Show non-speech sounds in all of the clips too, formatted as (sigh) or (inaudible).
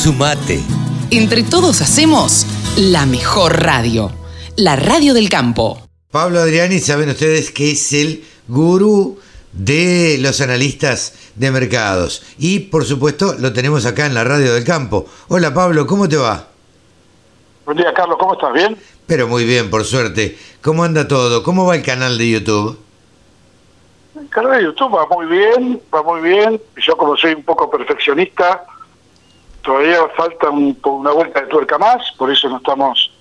Sumate. Entre todos hacemos la mejor radio, la radio del campo. Pablo Adriani, saben ustedes que es el gurú de los analistas de mercados. Y por supuesto lo tenemos acá en la radio del campo. Hola Pablo, ¿cómo te va? Buen día Carlos, ¿cómo estás? ¿Bien? Pero muy bien, por suerte. ¿Cómo anda todo? ¿Cómo va el canal de YouTube? El canal de YouTube va muy bien, va muy bien. Yo como soy un poco perfeccionista, todavía falta una vuelta de tuerca más, por eso no estamos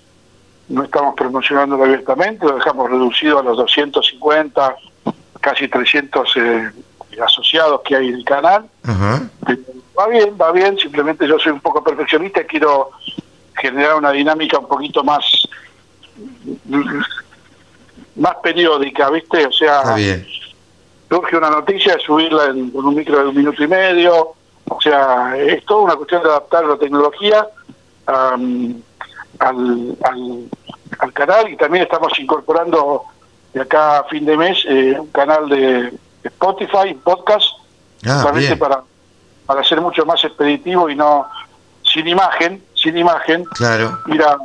no estamos promocionándolo abiertamente, lo dejamos reducido a los 250, casi 300 eh, asociados que hay en el canal. Va bien, va bien, simplemente yo soy un poco perfeccionista y quiero generar una dinámica un poquito más más periódica, ¿viste? O sea, surge una noticia, subirla en, un micro de un minuto y medio, o sea, es toda una cuestión de adaptar la tecnología al, al, canal y también estamos incorporando de acá a fin de mes eh, un canal de Spotify, podcast, ah, para, para ser mucho más expeditivo y no sin imagen, sin imagen, claro. ir a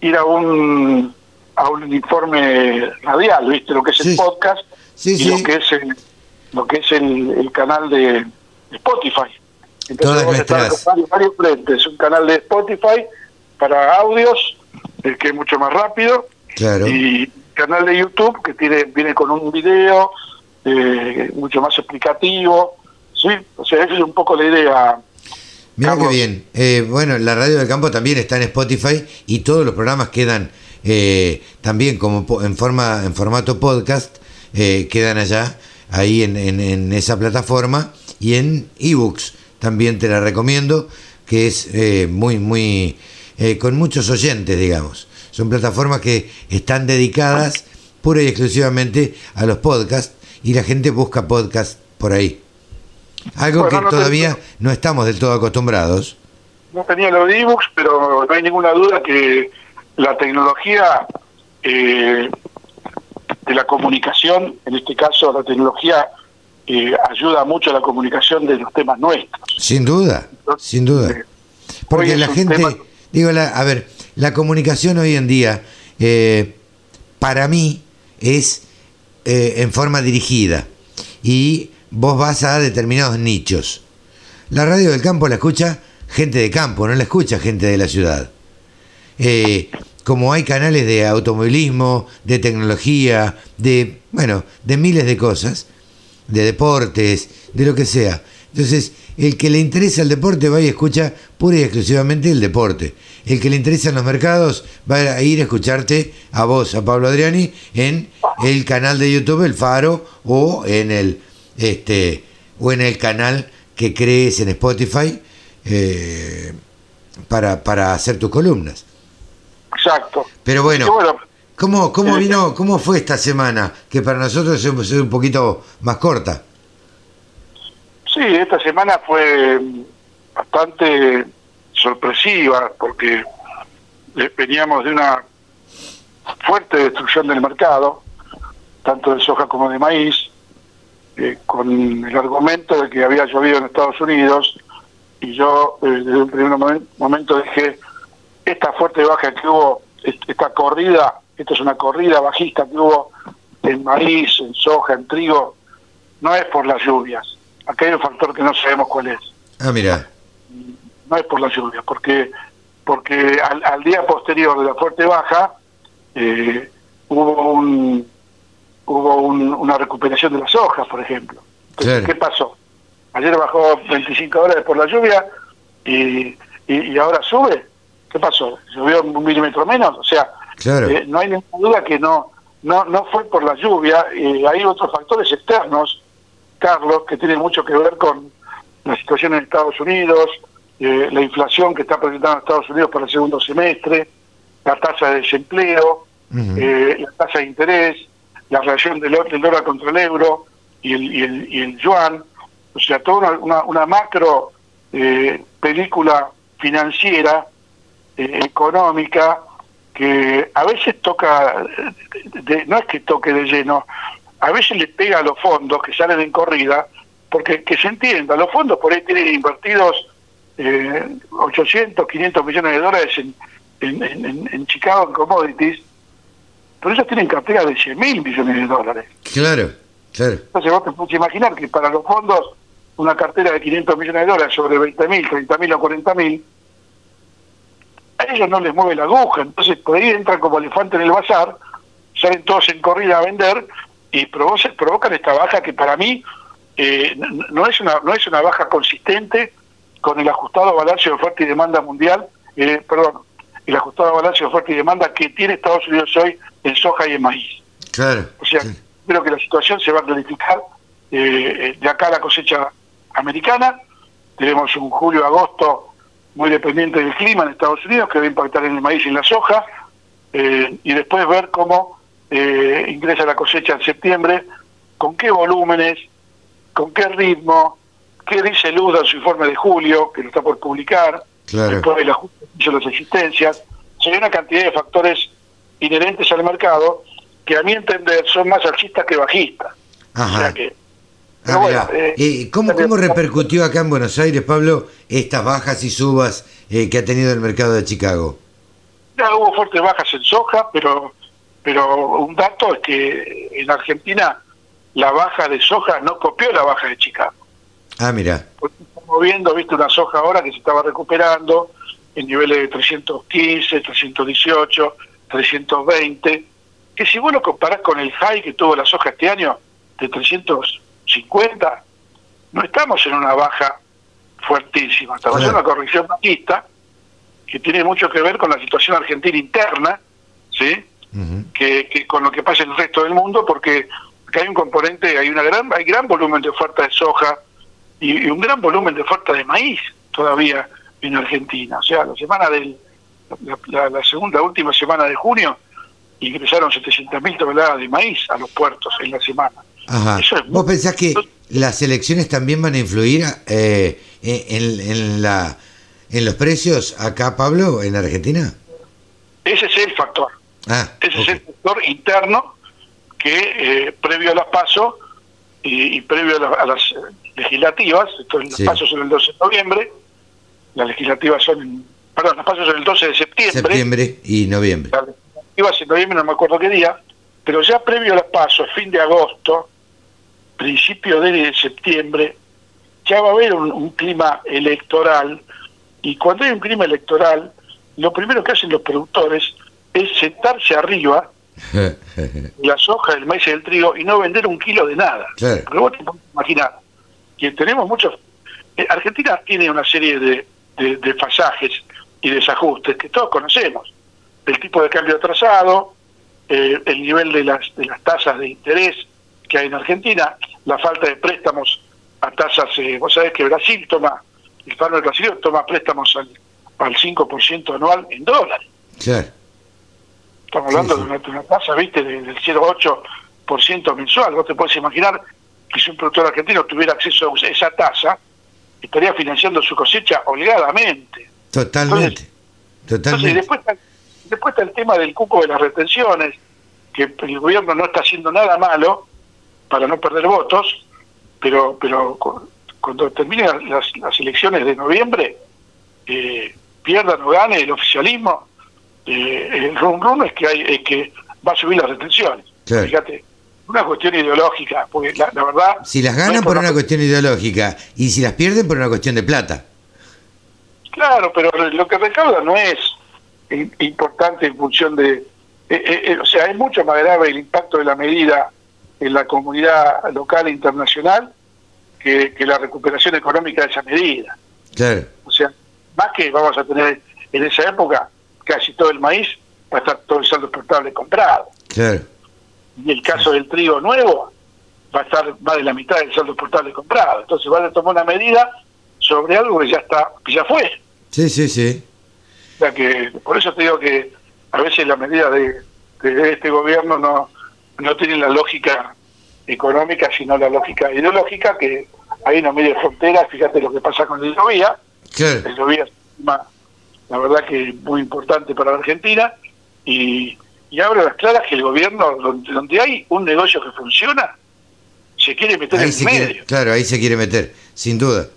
ir a un a un informe radial, ¿viste? Lo que es el podcast y lo que es el, lo que es el, canal de Spotify. Entonces vamos a estar con varios, frentes, un canal de Spotify para audios, el que es mucho más rápido, claro. y canal de YouTube que tiene viene con un video eh, mucho más explicativo, sí, o sea, esa es un poco la idea. Mira qué bien. Eh, bueno, la radio del campo también está en Spotify y todos los programas quedan eh, también como en forma en formato podcast eh, quedan allá ahí en, en, esa plataforma y en ebooks también te la recomiendo que es eh, muy muy con muchos oyentes digamos. Son plataformas que están dedicadas pura y exclusivamente a los podcasts y la gente busca podcast por ahí. Algo que todavía no estamos del todo acostumbrados. No tenía los ebooks pero no hay ninguna duda que la tecnología eh, de la comunicación, en este caso la tecnología eh, ayuda mucho a la comunicación de los temas nuestros. Sin duda, sin duda. Eh, Porque la gente, digo, la, a ver, la comunicación hoy en día, para mí, es en forma dirigida y vos vas a determinados nichos. La radio del campo la escucha gente de campo, no la escucha gente de la ciudad. Eh, como hay canales de automovilismo, de tecnología, de, bueno, de miles de cosas, de deportes, de lo que sea. Entonces, el que le interesa el deporte va y escucha pura y exclusivamente el deporte. El que le interesa los mercados va a ir a escucharte a vos, a Pablo Adriani, en el canal de YouTube El Faro o en el este o en el canal que crees en Spotify eh, para, para hacer tus columnas. Exacto. Pero bueno, ¿cómo, cómo vino, cómo fue esta semana? Que para nosotros es un poquito más corta. Sí, esta semana fue bastante sorpresiva porque veníamos de una fuerte destrucción del mercado, tanto de soja como de maíz, eh, con el argumento de que había llovido en Estados Unidos y yo eh, desde un primer momento dije esta fuerte baja que hubo, esta corrida, esta es una corrida bajista que hubo en maíz, en soja, en trigo, no es por las lluvias. Acá hay un factor que no sabemos cuál es. Ah, mira. No es por las lluvias, porque porque al, día posterior de la fuerte baja eh, hubo un hubo una recuperación de las hojas, por ejemplo. ¿Qué pasó? Ayer bajó 25 dólares por la lluvia y, y ahora sube. ¿Qué pasó? ¿Llovió un milímetro menos? O sea, eh, no hay ninguna duda que no no no fue por la lluvia. Eh, hay otros factores externos, Carlos, que tienen mucho que ver con la situación en Estados Unidos, eh, la inflación que está presentando Estados Unidos para el segundo semestre, la tasa de desempleo, la tasa de interés, la relación del, dólar contra el euro y el, y el, yuan. O sea, toda una, una macro película financiera económica que a veces toca, no es que toque de lleno, a veces le pega a los fondos que salen en corrida, porque que se entienda, los fondos por ahí tienen invertidos eh, 800, 500 millones de dólares en, en, en, Chicago en commodities, pero ellos tienen carteras de 100 mil millones de dólares. Claro, claro. Entonces vos te puedes imaginar que para los fondos una cartera de 500 millones de dólares sobre 20 mil, 30 mil o 40 mil, ellos no les mueve la aguja, entonces por ahí entran como elefante en el bazar, salen todos en corrida a vender y provocan esta baja que para mí eh, no es una no es una baja consistente con el ajustado balance de oferta y demanda mundial, eh, perdón, el ajustado balance de oferta y demanda que tiene Estados Unidos hoy en soja y en maíz. Claro. O sea, creo que la situación se va a clarificar eh, de acá a la cosecha americana. Tenemos un julio-agosto muy dependiente del clima en Estados Unidos que va a impactar en el maíz y en la soja. Eh, y después ver cómo eh, ingresa la cosecha en septiembre, con qué volúmenes, con qué ritmo, qué dice Luda en su informe de julio, que lo está por publicar, después del ajuste de las existencias. hay una cantidad de factores inherentes al mercado que a mi entender son más alcistas que bajistas. Ajá. Ah, eh, ¿Cómo, ¿Cómo repercutió acá en Buenos Aires, Pablo, estas bajas y subas eh, que ha tenido el mercado de Chicago? Hubo fuertes bajas en soja, pero pero un dato es que en Argentina la baja de soja no copió la baja de Chicago. Ah, mira. Estamos viendo, viste, una soja ahora que se estaba recuperando en niveles de 315, 318, 320, que si vos lo comparás con el high que tuvo la soja este año de 350, no estamos en una baja fuertísima, estamos en una corrección bajista que tiene mucho que ver con la situación argentina interna, ¿sí? que, con lo que pasa en el resto del mundo, porque hay un componente, hay una gran, hay gran volumen de oferta de soja y, un gran volumen de oferta de maíz todavía en Argentina. O sea, la semana del, la, segunda, última semana de junio, ingresaron 700.000 toneladas de maíz a los puertos en la semana. ¿Vos pensás que las elecciones también van a influir eh, en, en, la, en los precios acá, Pablo, en Argentina? Ese es el factor. Ah, Ese es el sector interno que eh, previo a las PASO y, previo a, las legislativas, entonces las PASO son el 12 de noviembre, las legislativas son, perdón, las PASO son el 12 de septiembre. Septiembre y noviembre. Las legislativas en noviembre, no me acuerdo qué día, pero ya previo a las PASO, fin de agosto, principio de septiembre, ya va a haber un clima electoral y cuando hay un clima electoral, lo primero que hacen los productores es sentarse arriba (laughs) la soja, el maíz y el trigo y no vender un kilo de nada. Pero vos te imaginar que tenemos muchos... Eh, Argentina tiene una serie de, de, pasajes y desajustes que todos conocemos. El tipo de cambio atrasado, eh, el nivel de las, de las tasas de interés que hay en Argentina, la falta de préstamos a tasas... Eh, vos sabés que Brasil toma, el Estado Brasil toma préstamos al, al 5% anual en dólares. Estamos hablando de una, tasa, viste, del 0,8% mensual. Vos te puedes imaginar que si un productor argentino tuviera acceso a esa tasa, estaría financiando su cosecha holgadamente. Totalmente. Totalmente. después, está, después está el tema del cupo de las retenciones, que el gobierno no está haciendo nada malo para no perder votos, pero pero cuando terminen las, las elecciones de noviembre, eh, pierdan o gane el oficialismo, eh, el rum rum es que hay es que va a subir las retenciones. Fíjate, una cuestión ideológica, porque la, verdad... Si las ganan por, una cuestión ideológica y si las pierden por una cuestión de plata. Claro, pero lo que recauda no es importante en función de... Eh, eh, o sea, es mucho más grave el impacto de la medida en la comunidad local e internacional que, que la recuperación económica de esa medida. O sea, más que vamos a tener en esa época casi todo el maíz va a estar todo el saldo exportable comprado. Y el caso del trigo nuevo va a estar más de la mitad del saldo exportable comprado. Entonces van a tomar una medida sobre algo que ya está, que ya fue. Sí, sí, sí. O sea que por eso te digo que a veces las medidas de, de este gobierno no, no tienen la lógica económica, sino la lógica ideológica, que ahí no mide fronteras, fíjate lo que pasa con el Llovía, el Llovía la verdad que muy importante para la Argentina y, y ahora las claras que el gobierno, donde, hay un negocio que funciona, se quiere meter en medio. claro, ahí se quiere meter, sin duda.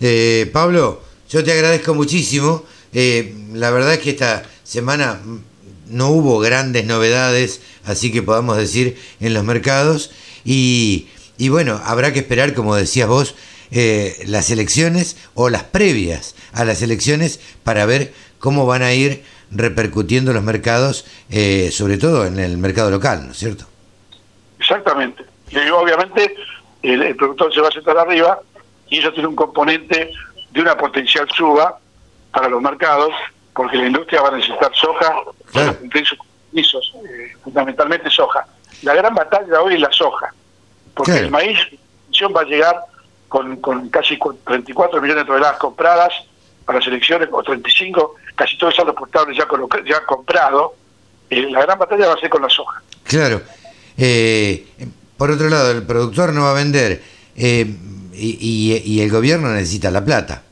Eh, Pablo, yo te agradezco muchísimo. Eh, la verdad es que esta semana no hubo grandes novedades, así que podamos decir, en los mercados. Y, y bueno, habrá que esperar, como decías vos, eh, las elecciones o las previas a las elecciones para ver cómo van a ir repercutiendo los mercados, eh, sobre todo en el mercado local, ¿no es cierto? Exactamente. Y obviamente el, productor se va a sentar arriba y eso tiene un componente de una potencial suba para los mercados, porque la industria va a necesitar soja sus eh, fundamentalmente soja. La gran batalla hoy es la soja, porque el maíz va a llegar con, con casi 34 millones de toneladas compradas para las elecciones, o 35, casi todos los portables ya, ya comprado. Eh, la gran batalla va a ser con la soja. Claro. Eh, por otro lado, el productor no va a vender eh, y, y, el gobierno necesita la plata.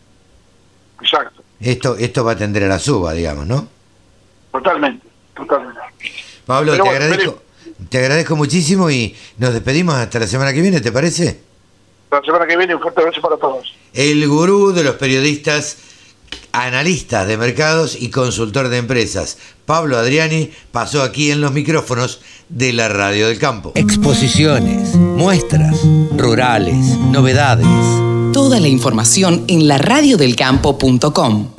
Exacto. Esto, esto va a tender a la suba, digamos, ¿no? Totalmente, totalmente. Pablo, te, agradezco, te agradezco muchísimo y nos despedimos hasta la semana que viene, ¿te parece? La semana que viene un fuerte abrazo para todos. El gurú de los periodistas analista de mercados y consultor de empresas. Pablo Adriani pasó aquí en los micrófonos de la Radio del Campo. Exposiciones, muestras, rurales, novedades. Toda la información en laradiodelcampo.com.